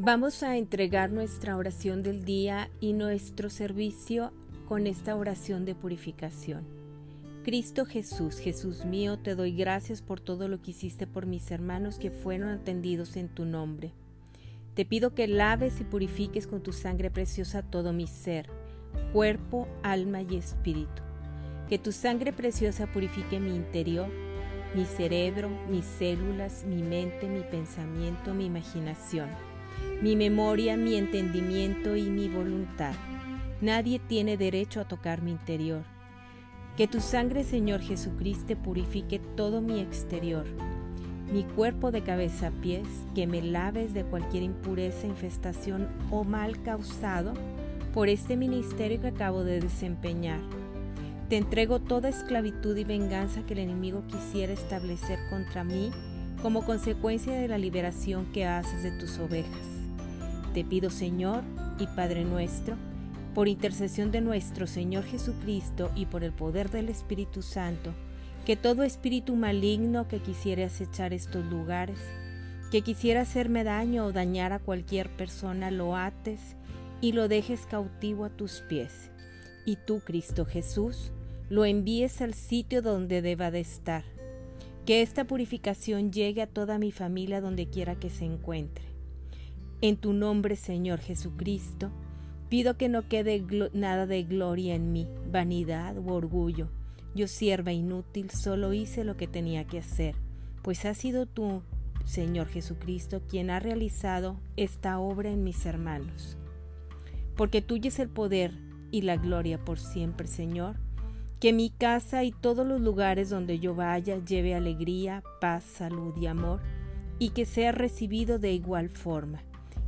Vamos a entregar nuestra oración del día y nuestro servicio con esta oración de purificación. Cristo Jesús, Jesús mío, te doy gracias por todo lo que hiciste por mis hermanos que fueron atendidos en tu nombre. Te pido que laves y purifiques con tu sangre preciosa todo mi ser, cuerpo, alma y espíritu. Que tu sangre preciosa purifique mi interior, mi cerebro, mis células, mi mente, mi pensamiento, mi imaginación mi memoria, mi entendimiento y mi voluntad. Nadie tiene derecho a tocar mi interior. Que tu sangre, Señor Jesucristo, purifique todo mi exterior, mi cuerpo de cabeza a pies, que me laves de cualquier impureza, infestación o mal causado por este ministerio que acabo de desempeñar. Te entrego toda esclavitud y venganza que el enemigo quisiera establecer contra mí como consecuencia de la liberación que haces de tus ovejas. Te pido, Señor y Padre nuestro, por intercesión de nuestro Señor Jesucristo y por el poder del Espíritu Santo, que todo espíritu maligno que quisiera acechar estos lugares, que quisiera hacerme daño o dañar a cualquier persona, lo ates y lo dejes cautivo a tus pies. Y tú, Cristo Jesús, lo envíes al sitio donde deba de estar. Que esta purificación llegue a toda mi familia donde quiera que se encuentre. En tu nombre, Señor Jesucristo, pido que no quede nada de gloria en mí, vanidad u orgullo. Yo sierva inútil, solo hice lo que tenía que hacer, pues has sido tú, Señor Jesucristo, quien ha realizado esta obra en mis hermanos. Porque tuyo es el poder y la gloria por siempre, Señor. Que mi casa y todos los lugares donde yo vaya lleve alegría, paz, salud y amor, y que sea recibido de igual forma